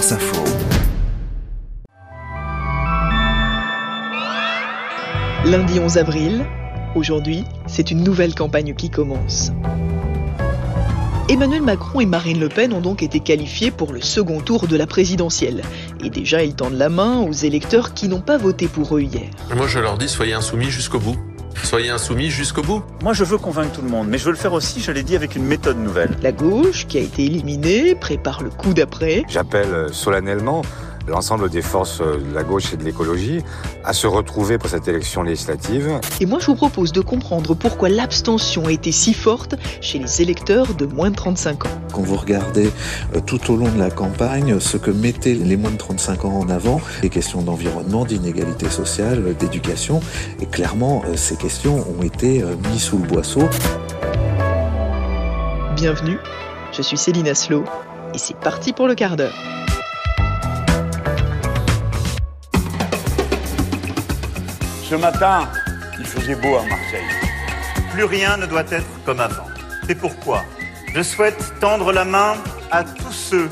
France Info. Lundi 11 avril, aujourd'hui, c'est une nouvelle campagne qui commence. Emmanuel Macron et Marine Le Pen ont donc été qualifiés pour le second tour de la présidentielle. Et déjà, ils tendent la main aux électeurs qui n'ont pas voté pour eux hier. Moi, je leur dis, soyez insoumis jusqu'au bout. Soyez insoumis jusqu'au bout. Moi, je veux convaincre tout le monde, mais je veux le faire aussi, je l'ai dit, avec une méthode nouvelle. La gauche, qui a été éliminée, prépare le coup d'après. J'appelle solennellement l'ensemble des forces de la gauche et de l'écologie à se retrouver pour cette élection législative. Et moi, je vous propose de comprendre pourquoi l'abstention a été si forte chez les électeurs de moins de 35 ans. Quand vous regardez euh, tout au long de la campagne ce que mettaient les moins de 35 ans en avant, les questions d'environnement, d'inégalité sociale, d'éducation, et clairement, euh, ces questions ont été euh, mises sous le boisseau. Bienvenue, je suis Céline Aslo, et c'est parti pour le quart d'heure. Ce matin, il faisait beau à Marseille. Plus rien ne doit être comme avant. C'est pourquoi je souhaite tendre la main à tous ceux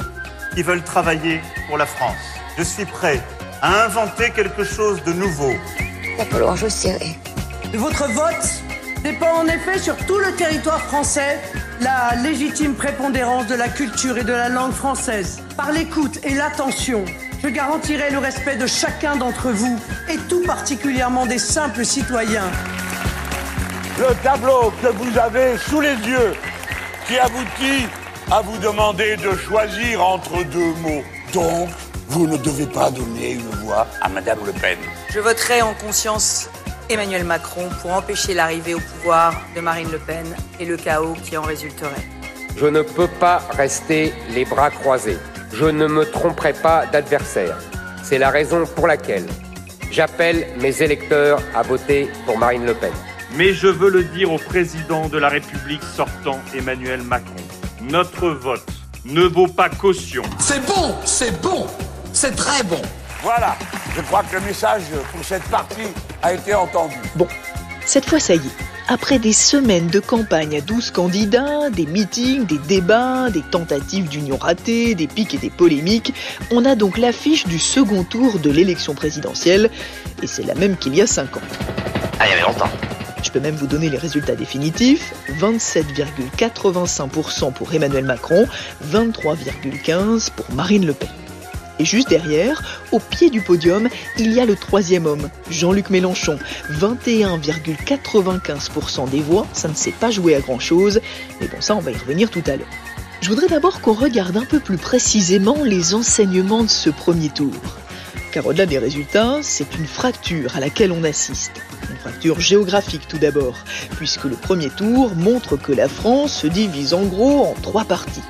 qui veulent travailler pour la France. Je suis prêt à inventer quelque chose de nouveau. Il va falloir je serrer. Votre vote dépend en effet sur tout le territoire français la légitime prépondérance de la culture et de la langue française. Par l'écoute et l'attention, je garantirai le respect de chacun d'entre vous et tout particulièrement des simples citoyens. Le tableau que vous avez sous les yeux qui aboutit à vous demander de choisir entre deux mots. Donc, vous ne devez pas donner une voix à Madame Le Pen. Je voterai en conscience Emmanuel Macron pour empêcher l'arrivée au pouvoir de Marine Le Pen et le chaos qui en résulterait. Je ne peux pas rester les bras croisés. Je ne me tromperai pas d'adversaire. C'est la raison pour laquelle j'appelle mes électeurs à voter pour Marine Le Pen. Mais je veux le dire au président de la République sortant, Emmanuel Macron. Notre vote ne vaut pas caution. C'est bon, c'est bon, c'est très bon. Voilà, je crois que le message pour cette partie a été entendu. Bon, cette fois ça y est. Après des semaines de campagne à 12 candidats, des meetings, des débats, des tentatives d'union ratées, des pics et des polémiques, on a donc l'affiche du second tour de l'élection présidentielle, et c'est la même qu'il y a 5 ans. Ah, il y avait longtemps. Je peux même vous donner les résultats définitifs. 27,85% pour Emmanuel Macron, 23,15% pour Marine Le Pen. Et juste derrière, au pied du podium, il y a le troisième homme, Jean-Luc Mélenchon. 21,95% des voix, ça ne s'est pas joué à grand-chose, mais bon ça on va y revenir tout à l'heure. Je voudrais d'abord qu'on regarde un peu plus précisément les enseignements de ce premier tour. Car au-delà des résultats, c'est une fracture à laquelle on assiste. Une fracture géographique tout d'abord, puisque le premier tour montre que la France se divise en gros en trois parties.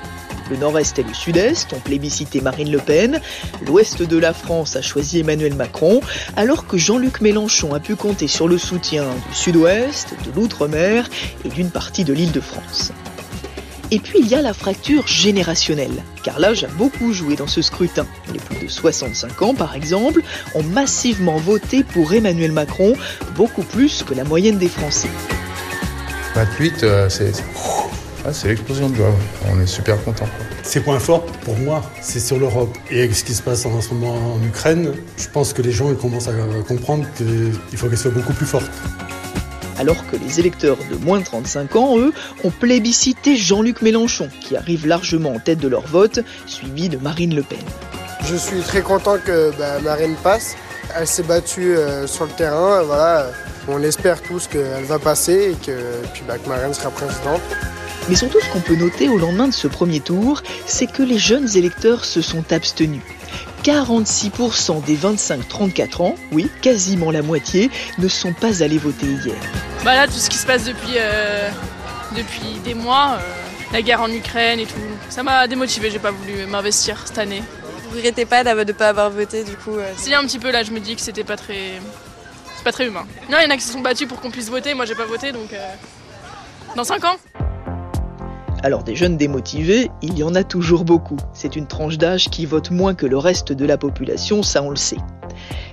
Le nord-est et le sud-est ont plébiscité Marine Le Pen, l'ouest de la France a choisi Emmanuel Macron, alors que Jean-Luc Mélenchon a pu compter sur le soutien du sud-ouest, de l'outre-mer et d'une partie de l'île de France. Et puis il y a la fracture générationnelle, car l'âge a beaucoup joué dans ce scrutin. Les plus de 65 ans, par exemple, ont massivement voté pour Emmanuel Macron, beaucoup plus que la moyenne des Français. 28, euh, c'est... Ah, c'est l'explosion de joie. On est super content. Ces points forts, pour moi, c'est sur l'Europe. Et avec ce qui se passe en ce moment en Ukraine, je pense que les gens ils commencent à comprendre qu'il faut qu'elle soit beaucoup plus forte. Alors que les électeurs de moins de 35 ans, eux, ont plébiscité Jean-Luc Mélenchon, qui arrive largement en tête de leur vote, suivi de Marine Le Pen. Je suis très content que bah, Marine passe. Elle s'est battue euh, sur le terrain. Voilà. On espère tous qu'elle va passer et que, puis, bah, que Marine sera présidente. Mais surtout, ce qu'on peut noter au lendemain de ce premier tour, c'est que les jeunes électeurs se sont abstenus. 46% des 25-34 ans, oui, quasiment la moitié, ne sont pas allés voter hier. Bah là, tout ce qui se passe depuis, euh, depuis des mois, euh, la guerre en Ukraine et tout, ça m'a démotivé, j'ai pas voulu m'investir cette année. Vous regrettez pas de ne pas avoir voté du coup euh... Si, un petit peu là, je me dis que c'était pas très. C'est pas très humain. Non, il y en a qui se sont battus pour qu'on puisse voter, moi j'ai pas voté donc. Euh, dans 5 ans alors des jeunes démotivés, il y en a toujours beaucoup. C'est une tranche d'âge qui vote moins que le reste de la population, ça on le sait.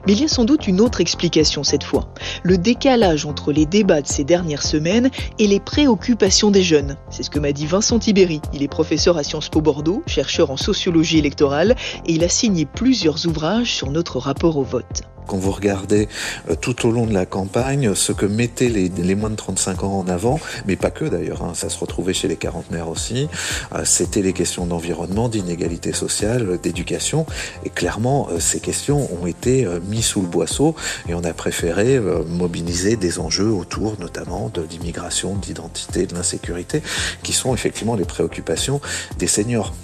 Mais il y a sans doute une autre explication cette fois. Le décalage entre les débats de ces dernières semaines et les préoccupations des jeunes. C'est ce que m'a dit Vincent Tibéry. Il est professeur à Sciences Po Bordeaux, chercheur en sociologie électorale et il a signé plusieurs ouvrages sur notre rapport au vote. Quand vous regardez euh, tout au long de la campagne ce que mettaient les, moins de 35 ans en avant, mais pas que d'ailleurs, hein, ça se retrouvait chez les quarantenaires aussi, euh, c'était les questions d'environnement, d'inégalité sociale, d'éducation, et clairement euh, ces questions ont été euh, mis sous le boisseau et on a préféré mobiliser des enjeux autour notamment de l'immigration, d'identité, de l'insécurité, qui sont effectivement les préoccupations des seniors.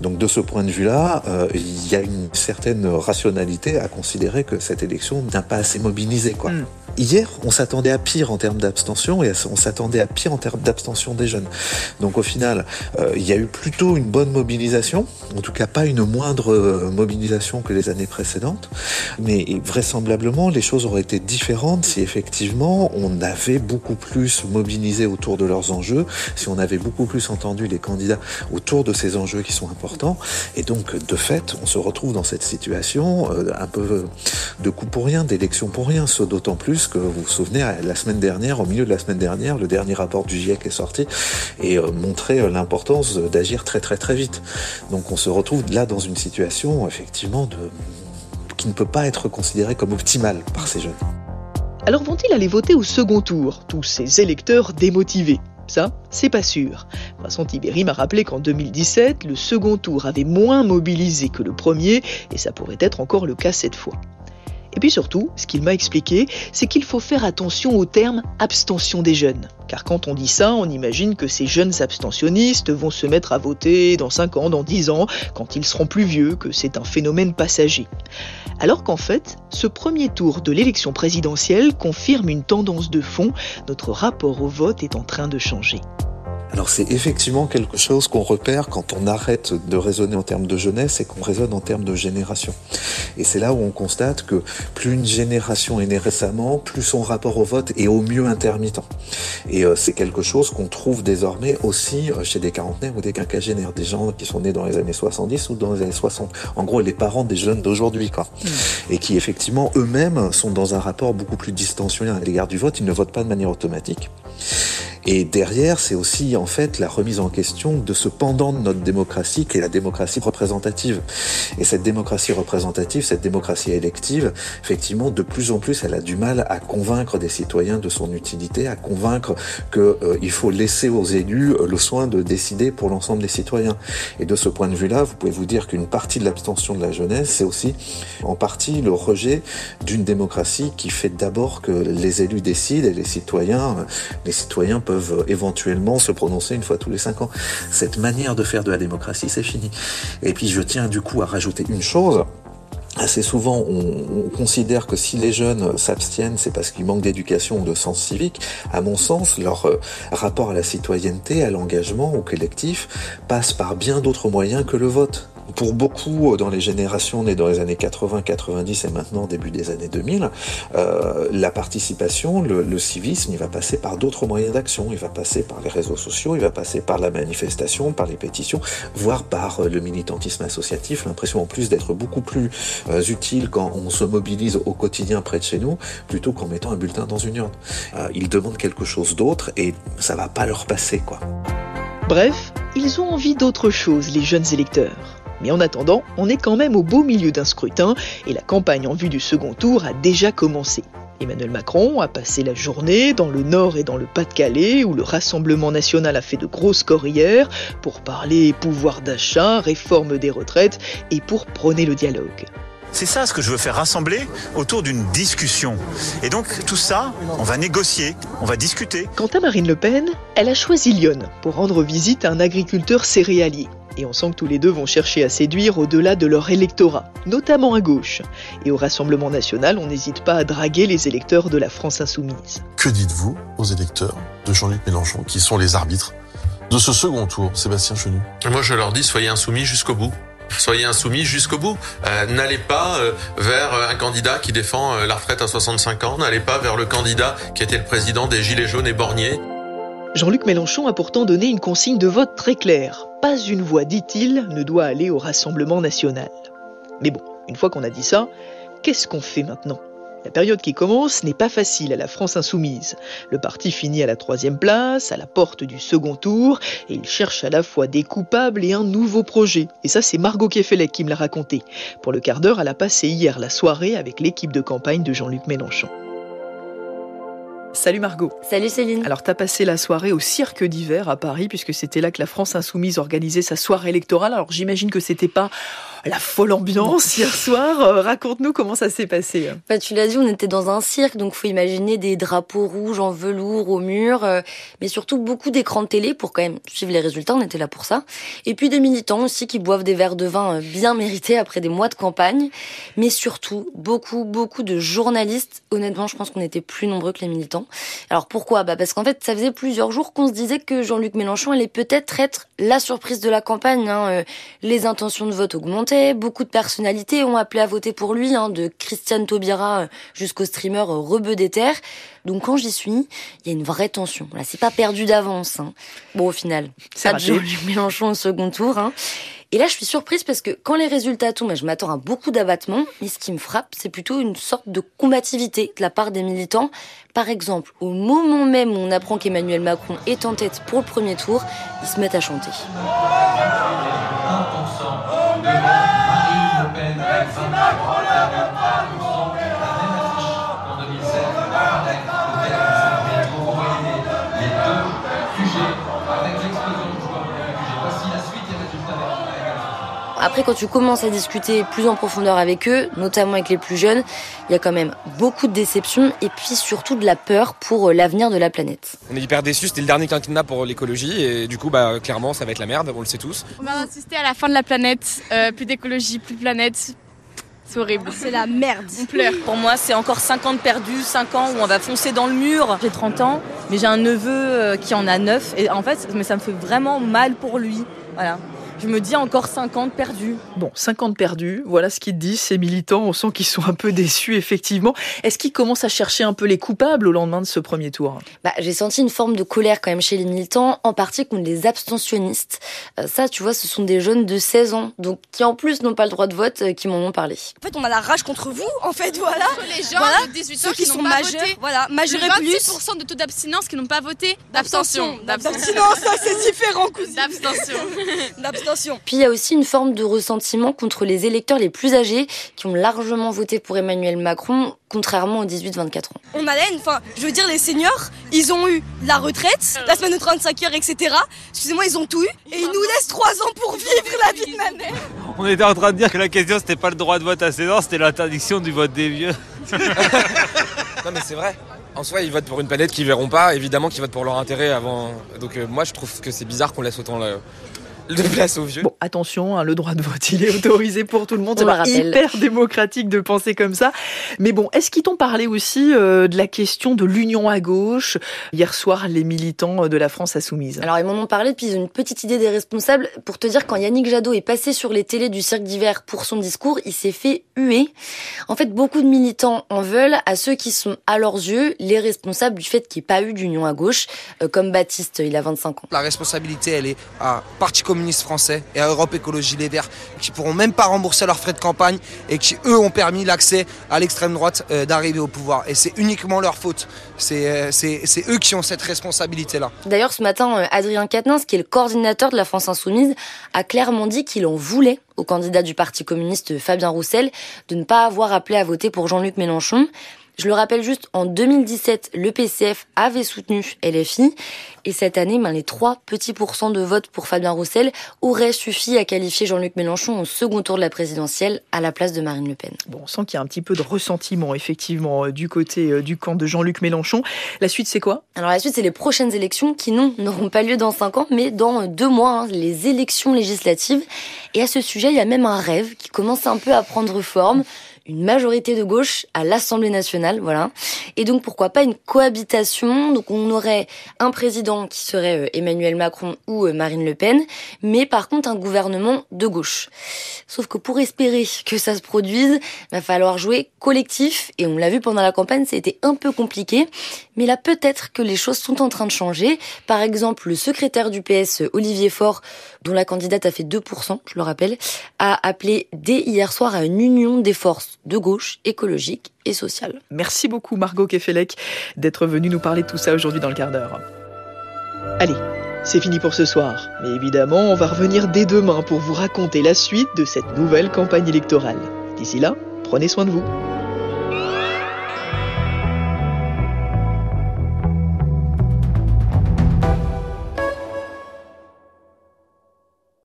Donc de ce point de vue-là, il y a une certaine rationalité à considérer que cette élection n'a pas assez mobilisé. Quoi. Mm. Hier, on s'attendait à pire en termes d'abstention et on s'attendait à pire en termes d'abstention des jeunes. Donc au final, euh, il y a eu plutôt une bonne mobilisation, en tout cas pas une moindre euh, mobilisation que les années précédentes, mais vraisemblablement les choses auraient été différentes si effectivement on avait beaucoup plus mobilisé autour de leurs enjeux, si on avait beaucoup plus entendu les candidats autour de ces enjeux qui sont importants. Et donc de fait, on se retrouve dans cette situation euh, un peu de pour rien, d'élection pour rien, d'autant plus que vous vous souvenez, la semaine dernière, au milieu de la semaine dernière, le dernier rapport du GIEC est sorti et euh, montrait euh, l'importance d'agir très très très vite. Donc on se retrouve là dans une situation effectivement qui ne peut pas être considérée comme optimale par ces jeunes. Alors vont-ils aller voter au second tour, tous ces électeurs démotivés? Ça, c'est pas sûr. Vincent Tibéry m'a rappelé qu'en 2017, le second tour avait moins mobilisé que le premier, et ça pourrait être encore le cas cette fois. Et puis surtout, ce qu'il m'a expliqué, c'est qu'il faut faire attention au terme abstention des jeunes. Car quand on dit ça, on imagine que ces jeunes abstentionnistes vont se mettre à voter dans 5 ans, dans 10 ans, quand ils seront plus vieux, que c'est un phénomène passager. Alors qu'en fait, ce premier tour de l'élection présidentielle confirme une tendance de fond, notre rapport au vote est en train de changer. Alors c'est effectivement quelque chose qu'on repère quand on arrête de raisonner en termes de jeunesse et qu'on raisonne en termes de génération. Et c'est là où on constate que plus une génération est née récemment, plus son rapport au vote est au mieux intermittent. Et euh, c'est quelque chose qu'on trouve désormais aussi euh, chez des quarantenaires ou des quinquagénaires, des gens qui sont nés dans les années 70 ou dans les années 60. En gros, les parents des jeunes d'aujourd'hui, quoi. Mmh. Et qui effectivement eux-mêmes sont dans un rapport beaucoup plus distensionné à l'égard du vote. Ils ne votent pas de manière automatique. Et derrière, c'est aussi en fait la remise en question de ce pendant de notre démocratie qui est la démocratie représentative. Et cette démocratie représentative, cette démocratie élective, effectivement, de plus en plus, elle a du mal à convaincre des citoyens de son utilité, à convaincre qu'il euh, faut laisser aux élus euh, le soin de décider pour l'ensemble des citoyens. Et de ce point de vue-là, vous pouvez vous dire qu'une partie de l'abstention de la jeunesse, c'est aussi en partie le rejet d'une démocratie qui fait d'abord que les élus décident et les citoyens, les citoyens peuvent éventuellement se prononcer une fois tous les cinq ans. Cette manière de faire de la démocratie, c'est fini. Et puis je tiens du coup à rajouter une chose. Assez souvent, on, on, considère que si les jeunes s'abstiennent, c'est parce qu'ils manquent d'éducation ou de sens civique. À mon sens, leur euh, rapport à la citoyenneté, à l'engagement, au collectif, passe par bien d'autres moyens que le vote pour beaucoup dans les générations nées dans les années 80, 90 et maintenant début des années 2000, euh, la participation, le, civisme, il va passer par d'autres moyens d'action. Il va passer par les réseaux sociaux, il va passer par la manifestation, par les pétitions, voire par le militantisme associatif. L'impression en plus d'être beaucoup plus euh, utile quand on se mobilise au quotidien près de chez nous, plutôt qu'en mettant un bulletin dans une urne. Euh, ils demandent quelque chose d'autre et ça va pas leur passer, quoi. Bref, ils ont envie d'autre chose, les jeunes électeurs. Mais en attendant, on est quand même au beau milieu d'un scrutin et la campagne en vue du second tour a déjà commencé. Emmanuel Macron a passé la journée dans le Nord et dans le Pas-de-Calais où le Rassemblement national a fait de gros scores hier pour parler pouvoir d'achat, réforme des retraites et pour prôner le dialogue. C'est ça ce que je veux faire rassembler autour d'une discussion. Et donc tout ça, on va négocier, on va discuter. Quant à Marine Le Pen, elle a choisi Lyon pour rendre visite à un agriculteur céréalier. Et on sent que tous les deux vont chercher à séduire au-delà de leur électorat, notamment à gauche. Et au Rassemblement national, on n'hésite pas à draguer les électeurs de la France insoumise. Que dites-vous aux électeurs de Jean-Luc Mélenchon, qui sont les arbitres de ce second tour, Sébastien Chenu? Moi, je leur dis, soyez insoumis jusqu'au bout. Soyez insoumis jusqu'au bout. Euh, n'allez pas euh, vers un candidat qui défend euh, la retraite à 65 ans. N'allez pas vers le candidat qui était le président des Gilets jaunes et borniers. Jean-Luc Mélenchon a pourtant donné une consigne de vote très claire. Pas une voix, dit-il, ne doit aller au Rassemblement national. Mais bon, une fois qu'on a dit ça, qu'est-ce qu'on fait maintenant? La période qui commence n'est pas facile à la France insoumise. Le parti finit à la troisième place, à la porte du second tour, et il cherche à la fois des coupables et un nouveau projet. Et ça, c'est Margot Kefelec qui me l'a raconté. Pour le quart d'heure, elle a passé hier la soirée avec l'équipe de campagne de Jean-Luc Mélenchon. Salut Margot. Salut Céline. Alors t'as passé la soirée au cirque d'hiver à Paris puisque c'était là que la France insoumise organisait sa soirée électorale. Alors j'imagine que c'était pas la folle ambiance hier soir. Euh, raconte-nous comment ça s'est passé. Bah, tu l'as dit, on était dans un cirque, donc faut imaginer des drapeaux rouges en velours au mur, euh, mais surtout beaucoup d'écrans de télé pour quand même suivre les résultats. On était là pour ça. Et puis des militants aussi qui boivent des verres de vin euh, bien mérités après des mois de campagne, mais surtout beaucoup, beaucoup de journalistes. Honnêtement, je pense qu'on était plus nombreux que les militants. Alors pourquoi? Bah parce qu'en fait, ça faisait plusieurs jours qu'on se disait que Jean-Luc Mélenchon allait peut-être être la surprise de la campagne. Hein. Les intentions de vote augmentaient, beaucoup de personnalités ont appelé à voter pour lui, hein, de Christiane Taubira jusqu'au streamer Rebeu des Terres. Donc quand j'y suis, il y a une vraie tension. Là, c'est pas perdu d'avance. Hein. Bon, au final, ça de Jean-Luc Mélenchon au second tour. Hein. Et là, je suis surprise parce que quand les résultats tombent, je m'attends à beaucoup d'abattement, mais ce qui me frappe, c'est plutôt une sorte de combativité de la part des militants. Par exemple, au moment même où on apprend qu'Emmanuel Macron est en tête pour le premier tour, ils se mettent à chanter. Après, quand tu commences à discuter plus en profondeur avec eux, notamment avec les plus jeunes, il y a quand même beaucoup de déceptions et puis surtout de la peur pour euh, l'avenir de la planète. On est hyper déçus, c'était le dernier quinquennat pour l'écologie et du coup, bah, clairement, ça va être la merde, on le sait tous. On va assister à la fin de la planète, euh, plus d'écologie, plus de planète, c'est horrible. C'est la merde. On pleure. Pour moi, c'est encore 5 ans de perdu, 5 ans où on va foncer dans le mur. J'ai 30 ans, mais j'ai un neveu euh, qui en a 9. Et en fait, mais ça me fait vraiment mal pour lui. Voilà je me dis encore 50 perdus. Bon, 50 perdus, voilà ce qu'ils disent, ces militants. On sent qu'ils sont un peu déçus, effectivement. Est-ce qu'ils commencent à chercher un peu les coupables au lendemain de ce premier tour? Bah, J'ai senti une forme de colère quand même chez les militants, en partie contre les abstentionnistes. Euh, ça, tu vois, ce sont des jeunes de 16 ans, donc qui en plus n'ont pas le droit de vote, euh, qui m'en ont parlé. En fait, on a la rage contre vous, en fait, voilà. les gens de 18 ans qui, sont majeurs, voté. voilà, majeurs et plus. 26% de taux d'abstinence qui n'ont pas voté. D'abstention. D'abstinence, ça c'est différent, cousine. D'abstention. Puis il y a aussi une forme de ressentiment contre les électeurs les plus âgés qui ont largement voté pour Emmanuel Macron, contrairement aux 18-24 ans. On a la enfin, je veux dire, les seniors, ils ont eu la retraite, la semaine de 35 heures, etc. Excusez-moi, ils ont tout eu, et ils nous laissent 3 ans pour vivre la vie de ma mère. On était en train de dire que la question, c'était pas le droit de vote à 16 ans, c'était l'interdiction du vote des vieux. non mais c'est vrai. En soi, ils votent pour une planète qu'ils verront pas, évidemment qu'ils votent pour leur intérêt avant. Donc euh, moi, je trouve que c'est bizarre qu'on laisse autant le, de place aux vieux. Bon, attention, hein, le droit de vote, il est autorisé pour tout le monde. C'est pas hyper démocratique de penser comme ça. Mais bon, est-ce qu'ils t'ont parlé aussi euh, de la question de l'union à gauche? Hier soir, les militants euh, de la France insoumise. Alors, ils m'en ont parlé, puis ils ont une petite idée des responsables. Pour te dire, quand Yannick Jadot est passé sur les télés du cirque d'hiver pour son discours, il s'est fait huer. En fait, beaucoup de militants en veulent à ceux qui sont, à leurs yeux, les responsables du fait qu'il n'y ait pas eu d'union à gauche, euh, comme Baptiste, il a 25 ans. La responsabilité, elle est à Parti communiste communistes français et à Europe Écologie Les Verts qui pourront même pas rembourser leurs frais de campagne et qui eux ont permis l'accès à l'extrême droite euh, d'arriver au pouvoir. Et c'est uniquement leur faute. Euh, c'est eux qui ont cette responsabilité-là. D'ailleurs, ce matin, euh, Adrien Quatennens, qui est le coordinateur de la France Insoumise, a clairement dit qu'il en voulait au candidat du Parti communiste Fabien Roussel de ne pas avoir appelé à voter pour Jean-Luc Mélenchon. Je le rappelle juste, en 2017, le PCF avait soutenu LFI. Et cette année, ben, les trois petits pourcents de vote pour Fabien Roussel auraient suffi à qualifier Jean-Luc Mélenchon au second tour de la présidentielle à la place de Marine Le Pen. Bon, on sent qu'il y a un petit peu de ressentiment, effectivement, euh, du côté euh, du camp de Jean-Luc Mélenchon. La suite, c'est quoi? Alors la suite, c'est les prochaines élections qui, non, n'auront pas lieu dans cinq ans, mais dans euh, deux mois, hein, les élections législatives. Et à ce sujet, il y a même un rêve qui commence un peu à prendre forme une majorité de gauche à l'Assemblée nationale, voilà. Et donc pourquoi pas une cohabitation? Donc on aurait un président qui serait euh, Emmanuel Macron ou euh, Marine Le Pen, mais par contre un gouvernement de gauche. Sauf que pour espérer que ça se produise, il va falloir jouer collectif et on l'a vu pendant la campagne, été un peu compliqué, mais là peut-être que les choses sont en train de changer. Par exemple, le secrétaire du PS Olivier Faure, dont la candidate a fait 2%, je le rappelle, a appelé dès hier soir à une union des forces de gauche, écologique et sociale. Merci beaucoup Margot Kefelec d'être venue nous parler de tout ça aujourd'hui dans le quart d'heure. Allez, c'est fini pour ce soir, mais évidemment on va revenir dès demain pour vous raconter la suite de cette nouvelle campagne électorale. D'ici là, prenez soin de vous.